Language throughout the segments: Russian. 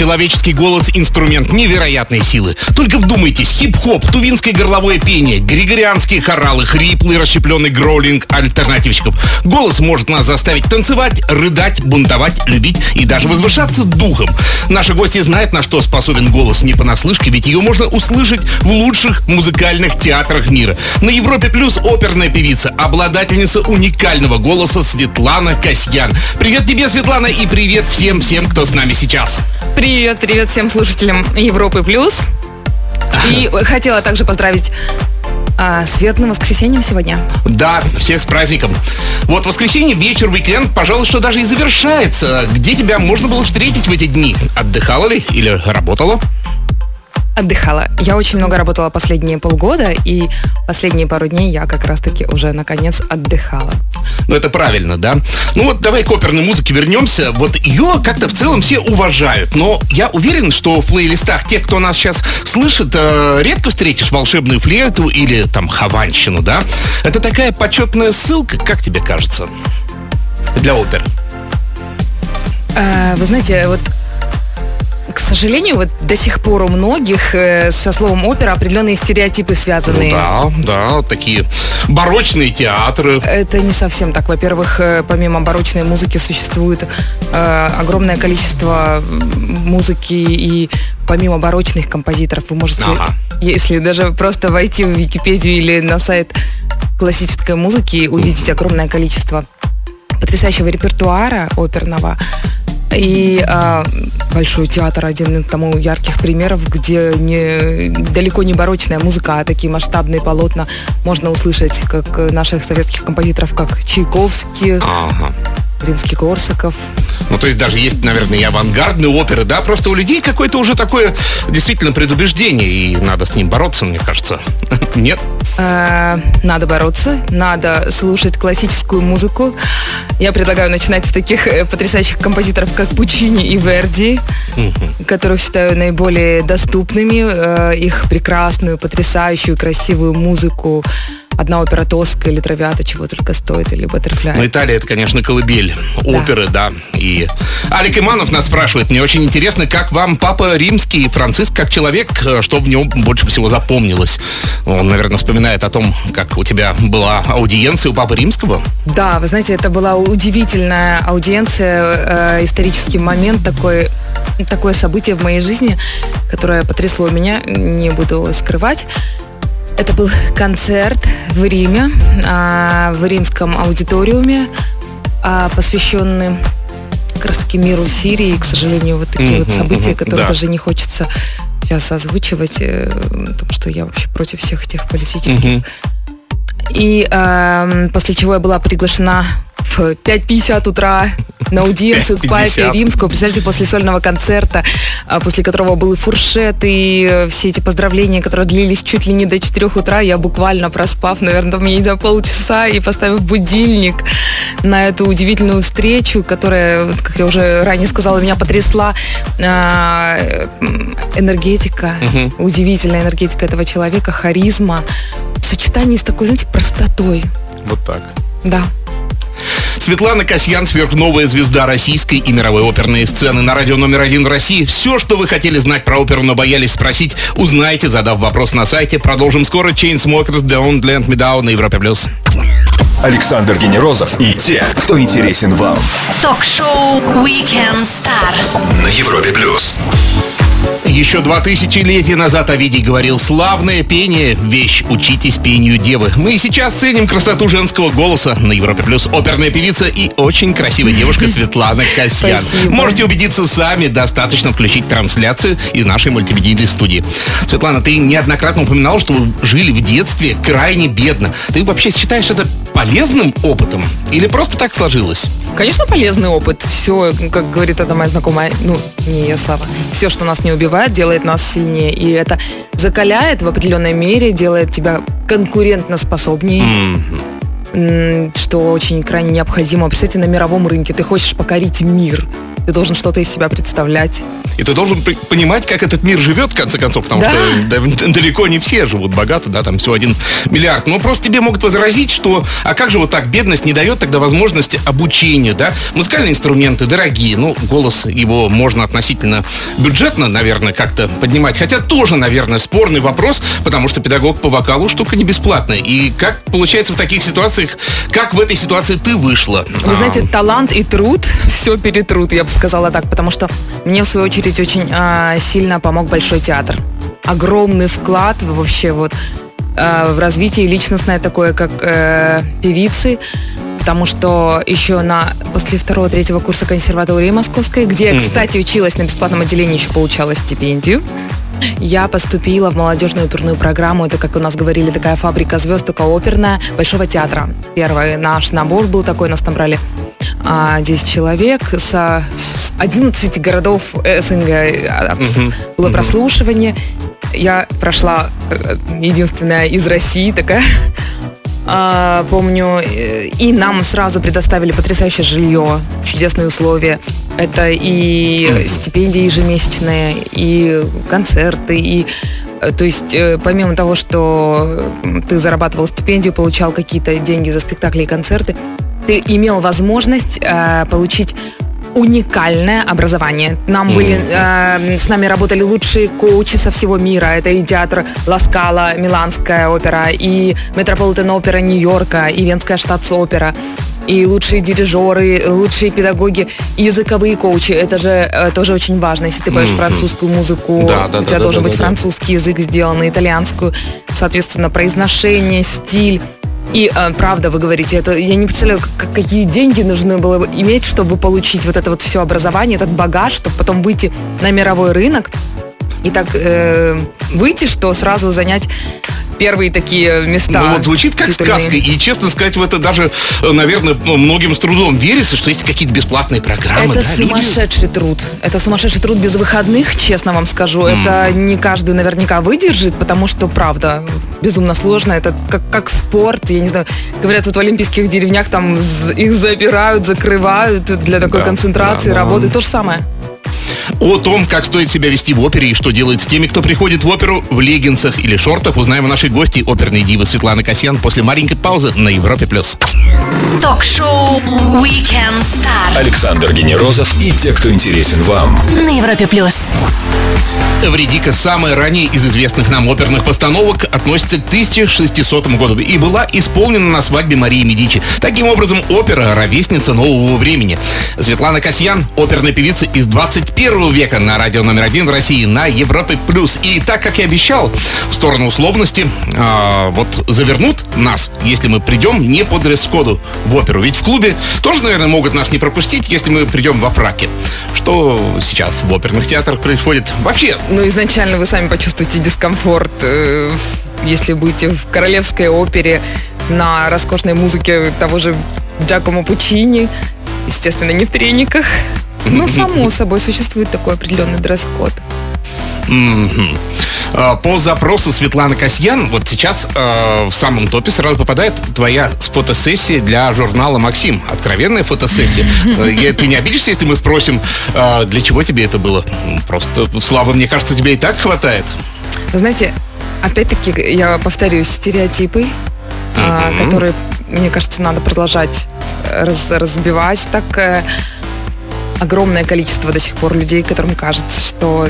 Человеческий голос – инструмент невероятной силы. Только вдумайтесь, хип-хоп, тувинское горловое пение, григорианские хоралы, хриплый расщепленный гроулинг альтернативщиков. Голос может нас заставить танцевать, рыдать, бунтовать, любить и даже возвышаться духом. Наши гости знают, на что способен голос не понаслышке, ведь ее можно услышать в лучших музыкальных театрах мира. На Европе Плюс оперная певица, обладательница уникального голоса Светлана Касьян. Привет тебе, Светлана, и привет всем-всем, кто с нами сейчас. Привет, привет всем слушателям Европы Плюс. И хотела также поздравить а, светлым воскресеньем сегодня. Да, всех с праздником. Вот воскресенье, вечер, уикенд, пожалуй, что даже и завершается. Где тебя можно было встретить в эти дни? Отдыхала ли или работала? Отдыхала. Я очень много работала последние полгода, и последние пару дней я как раз-таки уже наконец отдыхала. Ну, это правильно, да? Ну вот давай к оперной музыке вернемся. Вот ее как-то в целом все уважают. Но я уверен, что в плейлистах тех, кто нас сейчас слышит, э, редко встретишь волшебную флейту или там хованщину, да? Это такая почетная ссылка, как тебе кажется? Для опер. А, вы знаете, вот к сожалению, вот до сих пор у многих э, со словом опера определенные стереотипы связаны. Ну да, да, такие барочные театры. Это не совсем так. Во-первых, э, помимо барочной музыки существует э, огромное количество музыки и помимо барочных композиторов вы можете, Ага. если даже просто войти в Википедию или на сайт классической музыки, увидеть огромное количество потрясающего репертуара оперного. И а, Большой театр один тому ярких примеров, где не, далеко не барочная музыка, а такие масштабные полотна можно услышать, как наших советских композиторов, как Чайковский, Ага. Римский-Корсаков. Ну, то есть даже есть, наверное, и авангардные оперы, да? Просто у людей какое-то уже такое действительно предубеждение, и надо с ним бороться, мне кажется. Нет? Э, Надо бороться, надо слушать классическую музыку. Я предлагаю начинать с таких э, потрясающих композиторов, как Пучини и Верди, которых считаю наиболее доступными. Э, Их прекрасную, потрясающую, красивую музыку. Одна опера Тоска или Травиата чего только стоит, или Баттерфляй. Ну, Италия это, конечно, колыбель оперы, да. И Алик Иманов нас спрашивает, мне очень интересно, как вам Папа Римский, Франциск, как человек, э, что в нем больше всего запомнилось? Он, наверное, вспоминает о том, как у тебя была аудиенция у Папы Римского. Да, вы знаете, это была удивительная аудиенция, э, исторический момент, такой, такое событие в моей жизни, которое потрясло меня, не буду скрывать. Это был концерт в Риме, а, в римском аудиториуме, а, посвященный как раз таки миру Сирии. К сожалению, вот такие вот события, которые да. даже не хочется сейчас озвучивать, э, потому что я вообще против всех этих политических и эм, после чего я была приглашена в 5.50 утра на аудиенцию к 5:50. папе римскому. Представляете, после сольного концерта, а, после которого был и фуршет, и э, все эти поздравления, которые длились чуть ли не до 4 утра, я буквально проспав, наверное, там, я не знаю, полчаса и поставив будильник на эту удивительную встречу, которая, как я уже ранее сказала, меня потрясла. А, энергетика, Мгм. удивительная энергетика этого человека, харизма, в сочетании с такой, знаете, простотой. Вот так. Да. Светлана Касьян, сверхновая звезда российской и мировой оперной сцены на радио номер один в России. Все, что вы хотели знать про оперу, но боялись спросить, узнаете, задав вопрос на сайте. Продолжим скоро. Chainsmokers, Don't Let Me Down на Европе+. плюс. Александр Генерозов и те, кто интересен вам. Ток-шоу Weekend Star На Европе плюс. Еще два тысячелетия назад Овидий говорил «Славное пение – вещь, учитесь пению девы». Мы и сейчас ценим красоту женского голоса. На Европе Плюс оперная певица и очень красивая девушка Светлана Касьян. Спасибо. Можете убедиться сами, достаточно включить трансляцию из нашей мультимедийной студии. Светлана, ты неоднократно упоминала, что вы жили в детстве крайне бедно. Ты вообще считаешь это полезным опытом? Или просто так сложилось? Конечно, полезный опыт. Все, как говорит одна моя знакомая, ну, не ее слова. Все, что нас не убивает, делает нас сильнее. И это закаляет в определенной мере, делает тебя конкурентно способнее. Что очень крайне необходимо. Представьте, на мировом рынке ты хочешь покорить мир. ты должен что-то из себя представлять. И ты должен понимать, как этот мир живет, в конце концов, потому Да. что да, далеко не все живут богато, да, там всего один миллиард. Но просто тебе могут возразить, что, а как же вот так бедность не дает тогда возможности обучения, да? Музыкальные инструменты дорогие, ну, голос его можно относительно бюджетно, наверное, как-то поднимать. Хотя тоже, наверное, спорный вопрос, потому что педагог по вокалу штука не бесплатная. И как получается в таких ситуациях, как в этой ситуации ты вышла? Вы знаете, талант и труд все перетрут, я бы сказала так, потому что мне, в свою очередь, очень а, сильно помог Большой театр. Огромный вклад вообще вот а, в развитие личностное такое, как э, певицы, потому что еще на после второго-третьего курса консерватории московской, где я, кстати, училась на бесплатном отделении, еще получала стипендию, я поступила в молодежную оперную программу. Это, как у нас говорили, такая фабрика звезд, только оперная, Большого театра. Первый наш набор был такой, нас набрали а, 10 человек со с 11 городов СНГ. а, Мгм. Было прослушивание. Я прошла э, единственная из России такая. А, помню, э, и нам сразу предоставили потрясающее жилье, чудесные условия. Это и стипендии ежемесячные, и концерты, и э, то есть, э, помимо того, что ты зарабатывал стипендию, получал какие-то деньги за спектакли и концерты, ты имел возможность э, получить уникальное образование. Нам были, э, с нами работали лучшие коучи со всего мира. Это и театр Ласкала, Миланская опера, и Метрополитен опера Нью-Йорка, и Венская штатс-опера и лучшие дирижеры, лучшие педагоги, языковые коучи. Это же э, тоже очень важно. Если ты поешь французскую музыку, Да, да, у да, тебя да, должен да, быть да, да. французский язык сделан, итальянскую, соответственно, произношение, стиль. И э, правда, вы говорите, это я не представляю, как- какие деньги нужно было бы иметь, чтобы получить вот это вот все образование, этот багаж, чтобы потом выйти на мировой рынок и так э, выйти, что сразу занять первые такие места. Ну вот звучит как титульные. сказка, и честно сказать, в это даже, э, наверное, многим с трудом верится, что есть какие-то бесплатные программы. Это да, люди- сумасшедший труд. Это сумасшедший труд без выходных, честно вам скажу. Это не каждый наверняка выдержит, потому что, правда, безумно сложно. Это как, как спорт. Я не знаю, говорят, вот в олимпийских деревнях там их забирают, закрывают для такой Да, концентрации, да, да. работы. То же самое. О том, как стоит себя вести в опере и что делать с теми, кто приходит в оперу в леггинсах или шортах, узнаем у нашей гости, оперной дивы Светланы Касьян, после маленькой паузы на Европе+. плюс. Ток-шоу Weekend Star Александр Генерозов и те, кто интересен вам. на Европе плюс. Эвредика, самая ранее из известных нам оперных постановок, относится к 1600 году и была исполнена на свадьбе Марии Медичи. Таким образом, опера – ровесница нового времени. Светлана Касьян – оперная певица из 21 века на радио номер один в России на Европе+. плюс. И так, как и обещал, в сторону условности, а, вот завернут нас, если мы придем не по дресс-коду в оперу. Ведь в клубе тоже, наверное, могут нас не пропустить, если мы придем во фраке. Что сейчас в оперных театрах происходит? Вообще, Ну, изначально вы сами почувствуете дискомфорт, э, если будете в королевской опере на роскошной музыке того же Джакомо Пучини, естественно, не в трениках. Но, само собой, существует такой определенный дресс-код. А, По запросу Светланы Касьян, вот сейчас э, в самом топе сразу попадает твоя фотосессия для журнала «Максим». Откровенная фотосессия. Э, Ты не обидишься, если мы спросим, э, для чего тебе это было? М, Просто славы, мне кажется, тебе и так хватает. Знаете, опять-таки, я повторюсь, стереотипы, а, Мгм. которые, мне кажется, надо продолжать э, раз- разбивать. Так э, огромное количество до сих пор людей, которым кажется, что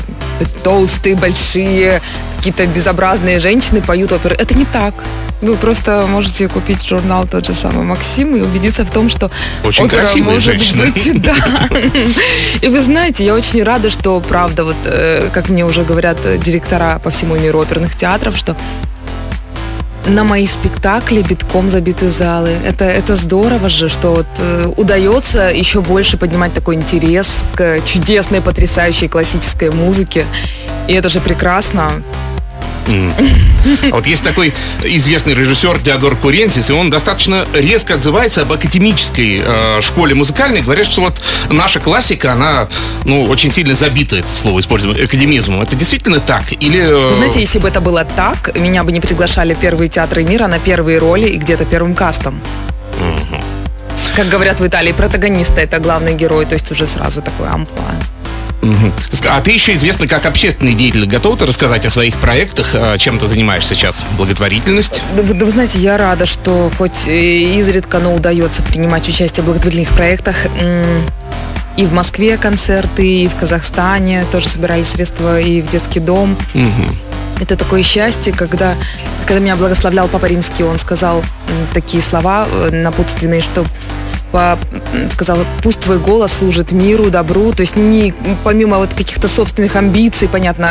толстые, большие, какие-то безобразные женщины поют оперы. Это не так. Вы просто можете купить журнал тот же самый Максим и убедиться в том, что Очень опера может женщины. быть, да. И вы знаете, я очень рада, что правда, вот э, как мне уже говорят э, директора по всему миру оперных театров, что на мои спектакли битком забиты залы. Это, это здорово же, что вот, э, удается еще больше поднимать такой интерес к чудесной, потрясающей классической музыке. И это же прекрасно. А Вот есть такой известный режиссер Теодор Куренсис, и он достаточно резко отзывается об академической э, школе музыкальной. Говорят, что вот наша классика, она, ну, очень сильно забита, это слово используем, академизмом. Это действительно так? Или... э, знаете, если бы это было так, меня бы не приглашали в первые театры мира на первые роли и где-то первым кастом. как говорят в Италии, протагониста это главный герой, то есть уже сразу такой амплуа. А ты еще известна как общественный деятель. Готова ты рассказать о своих проектах? а, Чем ты занимаешься сейчас? Благотворительность? Да, вы да вы знаете, я рада, что хоть и изредка, но удается принимать участие в благотворительных проектах. И в Москве концерты, и в Казахстане тоже собирали средства, и в детский дом. Мгм. Это такое счастье, когда, когда меня благословлял Папа Римский, он сказал такие слова э, напутственные, что по- м, сказал, пусть твой голос служит миру, добру, то есть не помимо вот каких-то собственных амбиций, понятно,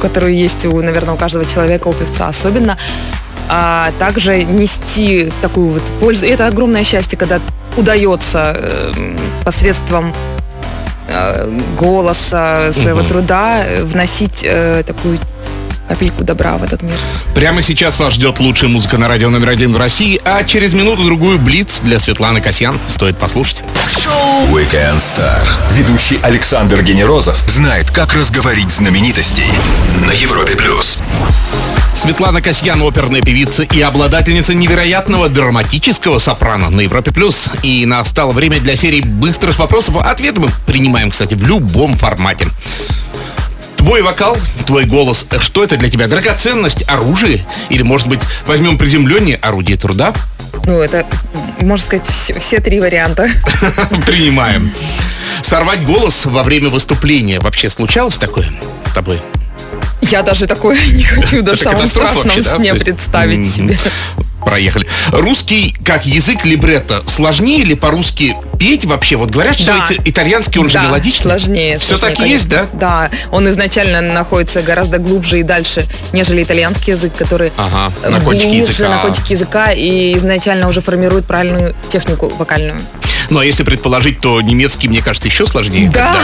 которые есть у, наверное, у каждого человека, у певца особенно, а также нести такую вот пользу. И это огромное счастье, когда удается э, посредством э, голоса, своего Мгм. труда э, вносить э, такую капельку добра в этот мир. Прямо сейчас вас ждет лучшая музыка на радио номер один в России, а через минуту-другую Блиц для Светланы Касьян. Стоит послушать. Weekend Star. Ведущий Александр Генерозов знает, как разговорить знаменитостей на Европе+. плюс. Светлана Касьян, оперная певица и обладательница невероятного драматического сопрано на Европе+. плюс. И настало время для серии быстрых вопросов. Ответы мы принимаем, кстати, в любом формате. Твой вокал, твой голос, что это для тебя? Драгоценность, оружие? Или, может быть, возьмем приземленнее орудие труда? Ну, это, можно сказать, все, все три варианта. Принимаем. Сорвать голос во время выступления. Вообще случалось такое с тобой? Я даже такое не хочу даже катастрофа страшном вообще, да? сне представить себе. Проехали. Русский как язык либретто сложнее ли по-русски петь вообще? Вот говорят, что Да. итальянский он же Да, мелодичный. сложнее. Все сложнее, так и есть, да? конечно. Да, он изначально находится гораздо глубже и дальше, нежели итальянский язык, который Ага, э, на кончике глубже языка. на кончике языка и изначально уже формирует правильную технику вокальную. Ну, а если предположить, то немецкий, мне кажется, еще сложнее. Да.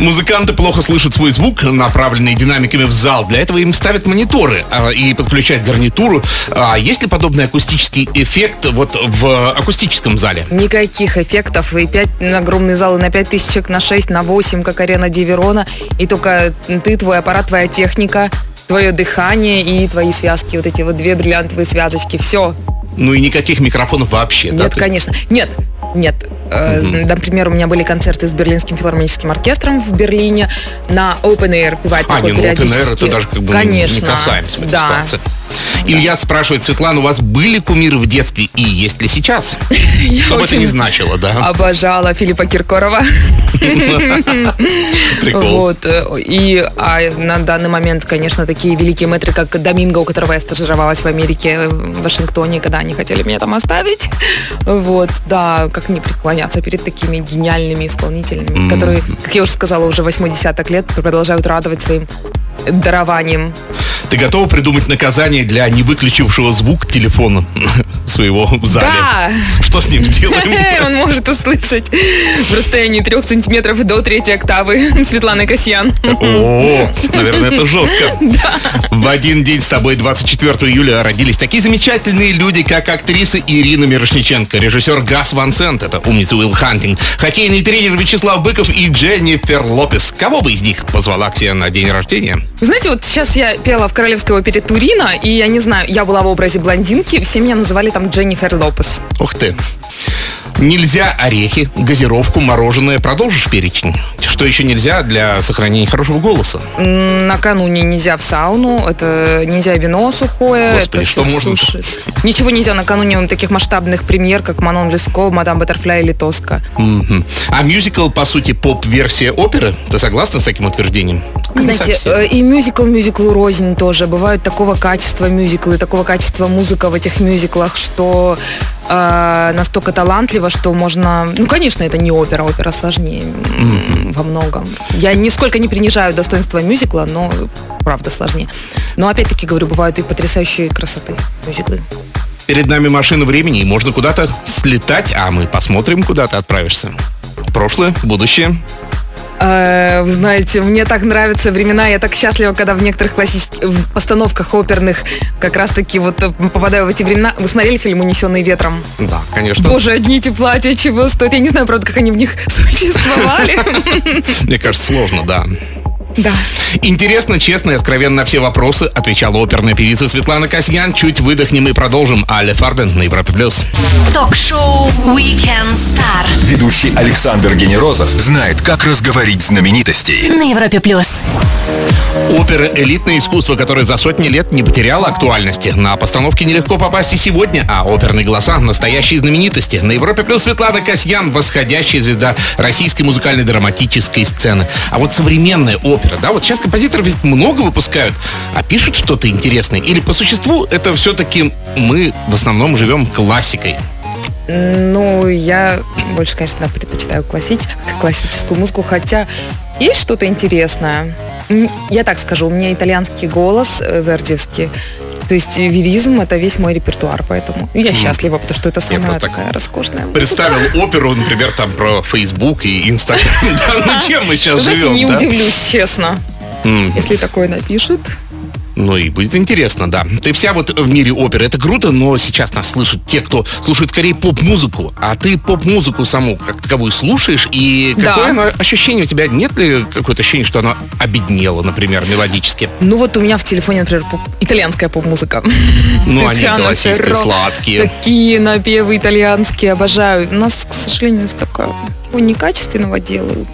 Музыканты плохо слышат свой звук, направленный динамиками в зал. Для этого им ставят мониторы а, и подключают гарнитуру. А есть ли подобный акустический эффект вот в акустическом зале? Никаких эффектов. И пять огромные залы на 5 тысяч человек, на 6, на 8, как арена Диверона. И только ты, твой аппарат, твоя техника, твое дыхание и твои связки. Вот эти вот две бриллиантовые связочки. Все. Ну и никаких микрофонов вообще, да? Нет, есть- конечно. Нет, нет. Э, Например, у меня были концерты с Берлинским филармоническим оркестром в Берлине на Open Air. Бывает А, такое не, ну Open Air это даже как бы Конечно. не касаемся да. ситуации. Илья спрашивает, Светлана, у вас были кумиры в детстве и есть ли сейчас? Что бы это ни значило, да? Обожала Филиппа Киркорова. Прикол. Вот. э, И а на данный момент, конечно, такие великие мэтры, как Доминго, у которого я стажировалась в Америке, э, в Вашингтоне, когда они хотели меня там оставить. Вот, да, как не преклоняться перед такими гениальными исполнителями, которые, как я уже сказала, уже 80 лет продолжают радовать своим дарованием. Ты готова придумать наказание для невыключившего звук телефона своего в зале? Да! Что с ним сделаем? Он может услышать в расстоянии трех сантиметров до третьей октавы Светланы Касьян. О, наверное, это жестко. В один день с тобой, 24 июля, родились такие замечательные люди, как актриса Ирина Мирошниченко, режиссер Гас Ван Сент, это умница Уилл Хантинг, хоккейный тренер Вячеслав Быков и Дженнифер Лопес. Кого бы из них позвала к себе на день рождения? Знаете, вот сейчас я пела в Королевской опере Турина, и я не знаю, я была в образе блондинки, все меня называли там Дженнифер Лопес. Ух ты. Нельзя орехи, газировку, мороженое. Продолжишь перечень? Что еще нельзя для сохранения хорошего голоса? Накануне нельзя в сауну, это нельзя вино сухое, Господи, это что суши. Ничего нельзя накануне таких масштабных премьер, как Манон Леско, Мадам Баттерфляй или Тоска. Мгм. А мюзикл, по сути, поп-версия оперы? Ты согласна с таким утверждением? Знаете, э, и мюзикл мюзиклу рознь тоже. Бывают такого качества мюзиклы, такого качества музыка в этих мюзиклах, что э, настолько талантливо, что можно... Ну, конечно, это не опера, опера сложнее м, во многом. Я нисколько не принижаю достоинства мюзикла, но правда сложнее. Но опять-таки говорю, бывают и потрясающие красоты мюзиклы. Перед нами машина времени, и можно куда-то слетать, а мы посмотрим, куда ты отправишься. Прошлое, будущее. Э, Вы знаете, мне так нравятся времена, я так счастлива, когда в некоторых классических в постановках оперных как раз-таки вот э, попадаю в эти времена. Вы смотрели фильм «Унесенный ветром»? Да, конечно. Боже, одни эти платья чего стоят. Я не знаю, правда, как они в них существовали. Мне кажется, сложно, да. Да. Интересно, честно и откровенно на все вопросы отвечала оперная певица Светлана Касьян. Чуть выдохнем и продолжим. Аля Фарбен на Европе+. плюс. Ток-шоу Weekend Star Ведущий Александр Генерозов знает, как разговорить знаменитостей. на Европе+. плюс. Опера – элитное искусство, которое за сотни лет не потеряло актуальности. На постановке нелегко попасть и сегодня, а оперные голоса – настоящие знаменитости. На Европе плюс Светлана Касьян – восходящая звезда российской музыкальной драматической сцены. А вот современная опера, да, вот сейчас композиторы ведь много выпускают, а пишут что-то интересное. Или по существу это все-таки мы в основном живем классикой. Ну, я больше, конечно, предпочитаю классич... классическую музыку, хотя есть что-то интересное. Я так скажу, у меня итальянский голос э, вердиевский. То есть веризм это весь мой репертуар, поэтому я счастлива, потому что это самая так такая роскошная. Представил оперу, например, там про Facebook и. Да, ну чем мы сейчас живем, не удивлюсь, честно. Если такое напишут. Ну и будет интересно, да. Ты вся вот в мире оперы, это круто, но сейчас нас слышат те, кто слушает скорее поп-музыку. А ты поп-музыку саму как таковую слушаешь, и Да. какое оно ощущение у тебя? Нет ли какое-то ощущение, что оно обеднело, например, мелодически? Ну вот у меня в телефоне, например, поп- итальянская поп-музыка. Ну, они голосистые, сладкие. Такие напевы итальянские, обожаю. У нас, к сожалению, всего некачественного делают.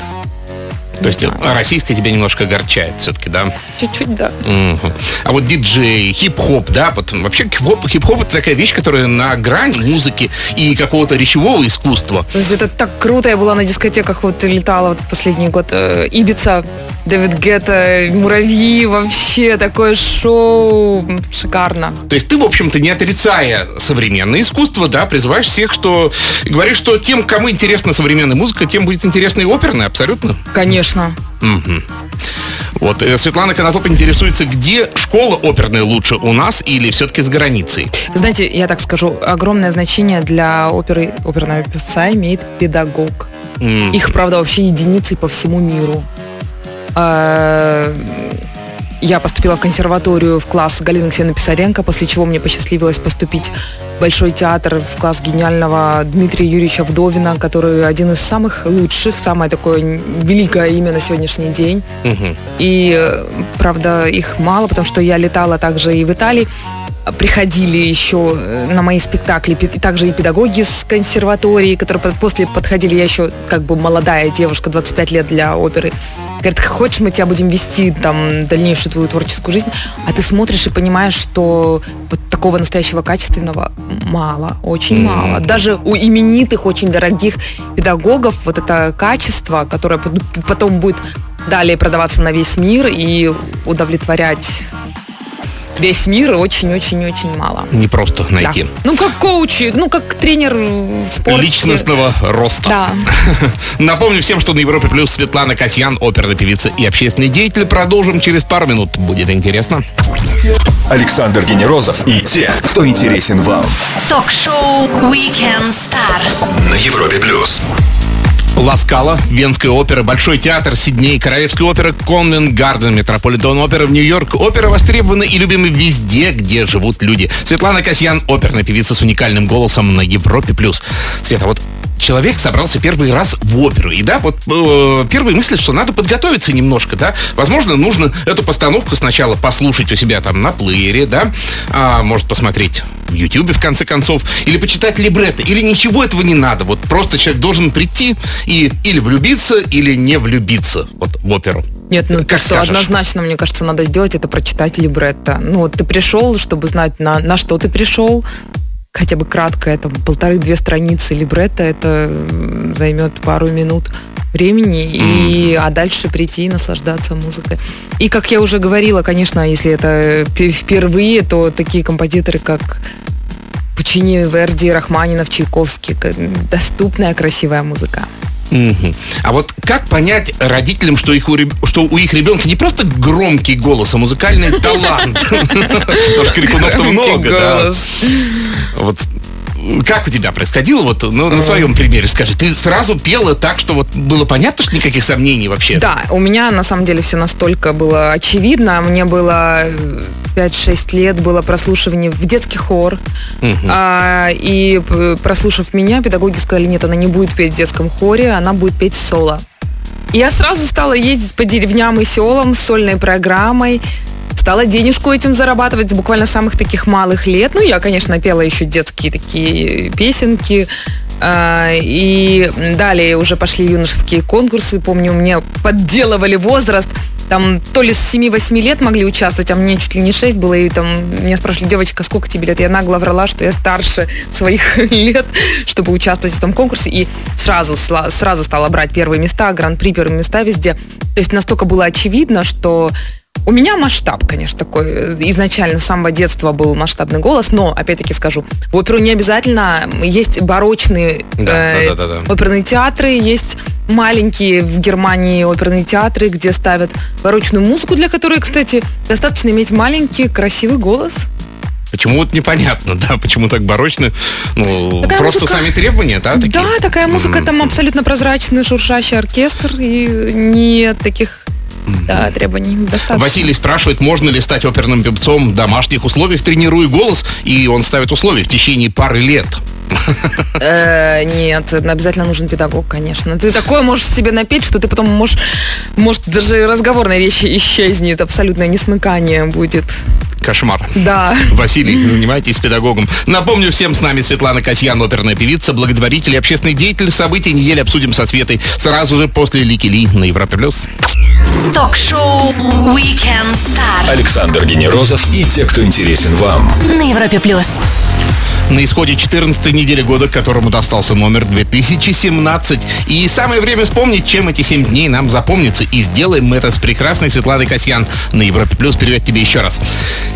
То есть знаю. а российская тебя немножко огорчает все-таки, да? Чуть-чуть, да. Мгм. А вот диджей, хип-хоп, да, вот вообще хип-хоп, хип-хоп это такая вещь, которая на грани музыки и какого-то речевого искусства. То есть это так круто. Я была на дискотеках, вот летала вот последний год. э, Ибица, Дэвид Гетта, Муравьи, вообще такое шоу. Шикарно. То есть ты, в общем-то, не отрицая современное искусство, да, призываешь всех, что говоришь, что тем, кому интересна современная музыка, тем будет интересна и оперная, абсолютно. Конечно. Мгм. Вот э, Светлана Конотоп интересуется, где школа оперная лучше у нас или все-таки за границей? Знаете, я так скажу, огромное значение для оперы, оперного певца имеет педагог. М, Их, правда, вообще единицы по всему миру. А, Я поступила в консерваторию в класс Галины Ксены Писаренко, после чего мне посчастливилось поступить Большой театр в класс гениального Дмитрия Юрьевича Вдовина, который один из самых лучших, самое такое великое имя на сегодняшний день. мгм. И, правда, их мало, потому что я летала также и в Италии. Приходили еще э, на мои спектакли и также и педагоги с консерватории, которые по- после подходили, я еще как бы молодая девушка, 25 лет для оперы. Говорят, хочешь, мы тебя будем вести там дальнейшую твою творческую жизнь, а ты смотришь и понимаешь, что вот такого настоящего качественного мало, очень мало. Даже у именитых, очень дорогих педагогов вот это качество, которое пот- потом будет далее продаваться на весь мир и удовлетворять весь мир очень-очень-очень мало. Не просто Да. найти. Ну, как коучи, ну, как тренер в спорте. Личностного роста. Да. Напомню всем, что на Европе Плюс Светлана Касьян, оперная певица и общественный деятель. Продолжим через пару минут. Будет интересно. Александр Генерозов и те, кто интересен вам. Ток-шоу Weekend Star На Европе плюс. Ласкала, Венская опера, Большой театр, Сидней, Королевская опера, Конвент Гарден, Метрополитен опера в Нью-Йорк. Опера востребована и любима везде, где живут люди. Светлана Касьян, оперная певица с уникальным голосом на Европе+. плюс. Света, вот человек собрался первый раз в оперу. И да, вот э, первые мысли, что надо подготовиться немножко, да. Возможно, нужно эту постановку сначала послушать у себя там на плеере, да. А, может посмотреть в Ютьюбе, в конце концов. Или почитать либретто. Или ничего этого не надо. Вот просто человек должен прийти и или влюбиться, или не влюбиться вот в оперу. Нет, ну Как то, что скажешь. однозначно, мне кажется, надо сделать, это прочитать либретто. Ну, вот ты пришел, чтобы знать, на, на что ты пришел, хотя бы кратко, это полторы-две страницы либретто, это займет пару минут времени, и, а дальше прийти и наслаждаться музыкой. И, как я уже говорила, конечно, если это пе- впервые, то такие композиторы, как Пучини, Верди, Рахманинов, Чайковский, доступная, красивая музыка. Мгм. А вот как понять родителям, что, их у, что у их ребенка не просто громкий голос, а музыкальный талант? Потому что крикунов-то много, да. Вот как у тебя происходило? Вот ну, на своем примере скажи. Ты сразу пела так, что вот было понятно, что никаких сомнений вообще? Да, у меня на самом деле все настолько было очевидно. Мне было э, 5-6 лет, было прослушивание в детский хор. А, и п- прослушав меня, педагоги сказали, нет, она не будет петь в детском хоре, она будет петь соло. Я сразу стала ездить по деревням и селам с сольной программой. Стала денежку этим зарабатывать буквально самых таких малых лет. Ну, я, конечно, пела еще детские такие песенки. А, И далее уже пошли юношеские конкурсы. Помню, мне подделывали возраст. Там то ли с 7-8 лет могли участвовать, а мне чуть ли не 6 было. И там меня спрашивали, девочка, сколько тебе лет? Я нагло врала, что я старше своих лет, чтобы участвовать в этом конкурсе. И сразу, сразу стала брать первые места, гран-при, первые места везде. То есть настолько было очевидно, что у меня масштаб, конечно, такой. Изначально с самого детства был масштабный голос, но, опять-таки скажу, в оперу не обязательно. Есть барочные Да, э, да, да, да, да. оперные театры, есть маленькие в Германии оперные театры, где ставят барочную музыку, для которой, кстати, достаточно иметь маленький красивый голос. Почему вот непонятно, да, почему так барочно? Ну, Такая просто музыка- сами требования, да, такие? Да, такая музыка, там абсолютно прозрачный шуршащий оркестр, и нет таких да, требований достаточно. Василий спрашивает, можно ли стать оперным певцом в домашних условиях, тренируя голос, и он ставит условия в течение пары лет. Э, нет, обязательно нужен педагог, конечно. Ты такое можешь себе напеть, что ты потом можешь, может, даже разговорная речь исчезнет, абсолютное несмыкание будет. Кошмар. Да. Василий, занимайтесь педагогом. Напомню всем, с нами Светлана Касьян, оперная певица, благотворитель и общественный деятель. События недели обсудим со Светой сразу же после Лики Ли на Европе+. плюс. Ток-шоу Weekend Star Александр Генерозов и те, кто интересен вам. на Европе плюс. На исходе 14 недели года, которому достался номер 2017. И самое время вспомнить, чем эти 7 дней нам запомнятся. И сделаем мы это с прекрасной Светланой Касьян на Европе+. плюс. Привет тебе еще раз.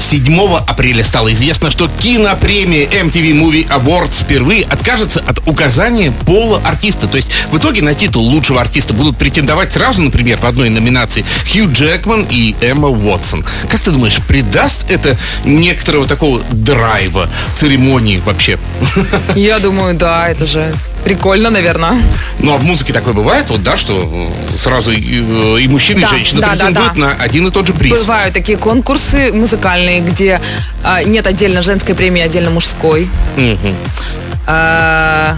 7 апреля стало известно, что кинопремия MTV Movie Awards впервые откажется от указания пола артиста. То есть в итоге на титул лучшего артиста будут претендовать сразу, например, в одной номинации Хью Джекман и Эмма Уотсон. Как ты думаешь, придаст это некоторого такого драйва церемонии вообще? Я думаю, да, это же прикольно, наверное. Ну, а в музыке такое бывает, вот, да, что э, сразу и, э, и мужчина, Да, и женщина да, да, претендуют да. на один и тот же приз. Бывают такие конкурсы музыкальные, где а, нет отдельно женской премии, отдельно мужской. А,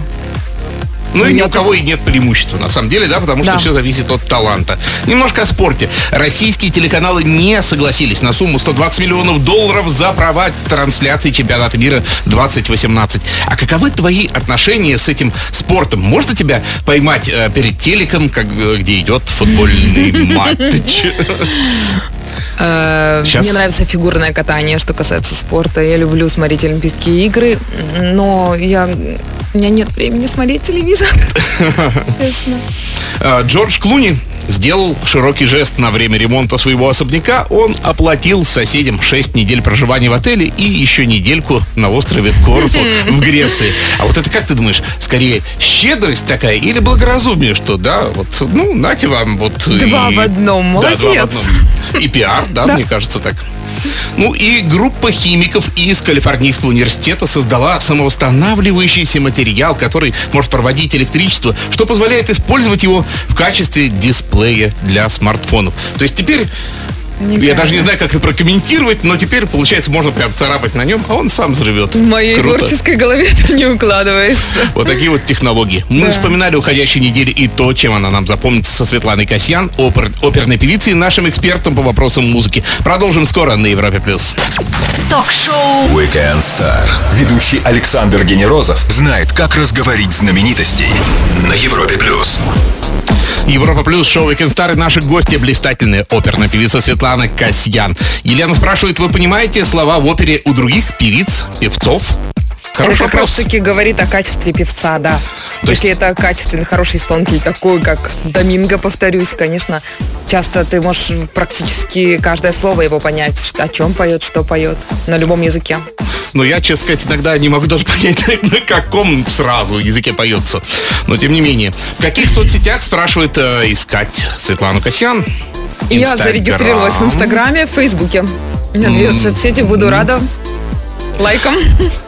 Ну и ни у кого и нет преимущества, на самом деле, да, потому что Да. все зависит от таланта. Немножко о спорте. Российские телеканалы не согласились на сумму 120 миллионов долларов за права трансляции чемпионата мира 2018. А каковы твои отношения с этим спортом? Можно тебя поймать э, перед телеком, как, э, где идет футбольный матч? Э, Щас. Мне нравится фигурное катание, что касается спорта. Я люблю смотреть Олимпийские игры, но я... у меня нет времени смотреть телевизор. Э, Джордж Клуни сделал широкий жест на время ремонта своего особняка. Он оплатил соседям 6 недель проживания в отеле и еще недельку на острове Корфу в Греции. А вот это как ты думаешь, скорее щедрость такая или благоразумие, что да, вот, ну, нате вам вот... Два и- в одном. Да, два в Молодец. одном. И пиар, да, мне кажется так. Ну и группа химиков из Калифорнийского университета создала самовосстанавливающийся материал, который может проводить электричество, что позволяет использовать его в качестве дисплея для смартфонов. То есть теперь я даже не знаю, как это прокомментировать, но теперь, получается, можно прям царапать на нем, а он сам взрывет. В моей Круто. творческой голове это не укладывается. Вот такие вот технологии. Мы Да. вспоминали уходящей недели и то, чем она нам запомнится со Светланой Касьян, опер- оперной певицей и нашим экспертом по вопросам музыки. Продолжим скоро на Европе+. плюс. Ток-шоу Weekend Star. Ведущий Александр Генерозов знает, как разговорить знаменитостей на Европе плюс. Европа Плюс, шоу Weekend Star и наши гости блистательная оперная певица Светлана Касьян. Елена спрашивает, вы понимаете слова в опере у других певиц, певцов? Хороший это как вопрос. раз таки говорит о качестве певца, да. То есть- Если это качественный, хороший исполнитель, такой, как Доминго, повторюсь, конечно, часто ты можешь практически каждое слово его понять, о чем поет, что поет, на любом языке. Но я, честно сказать, иногда не могу даже понять, на каком сразу языке поется. Но тем не менее. В каких соцсетях, спрашивает, э, искать Светлану Касьян? И Я Инстаграм. зарегистрировалась в Инстаграме, в Фейсбуке. Меня две соцсети, буду рада лайком.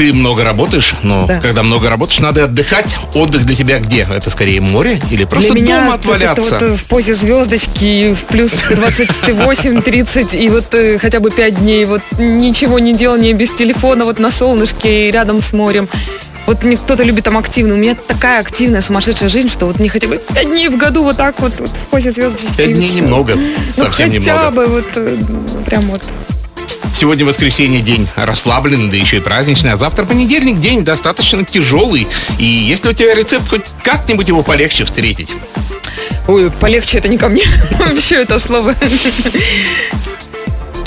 Ты много работаешь, но Да. когда много работаешь, надо отдыхать. Отдых для тебя где? Это скорее море или просто Для меня дома вот это отваляться? вот э, в позе звездочки в плюс 28-30 и вот э, хотя бы 5 дней вот ничего не делания без телефона вот на солнышке и рядом с морем. Вот не кто-то любит там активно. У меня такая активная, сумасшедшая жизнь, что вот не хотя бы пять дней в году вот так вот, вот в позе звездочки. Пять и дней всё. немного, Ну, совсем хотя немного. бы вот э, прям вот. Сегодня воскресенье, день расслабленный, да еще и праздничный, а завтра понедельник, день достаточно тяжелый. И если у тебя рецепт, хоть как-нибудь его полегче встретить. Ой, полегче это не ко мне. Вообще это слово.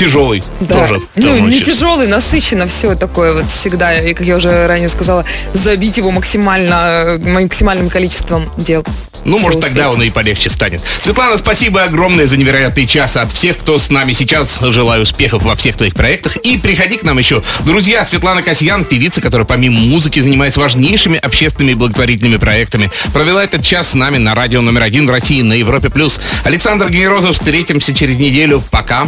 Тяжелый Да. тоже. ну, не очень. тяжелый, насыщенно все такое вот всегда. И, как я уже ранее сказала, забить его максимально, максимальным количеством дел. Ну, может, тогда успеть. он и полегче станет. Светлана, спасибо огромное за невероятный час. От всех, кто с нами сейчас, желаю успехов во всех твоих проектах. И приходи к нам еще. Друзья, Светлана Касьян, певица, которая помимо музыки занимается важнейшими общественными и благотворительными проектами, провела этот час с нами на радио номер один в России на Европе+. плюс. Александр Генерозов, встретимся через неделю. Пока.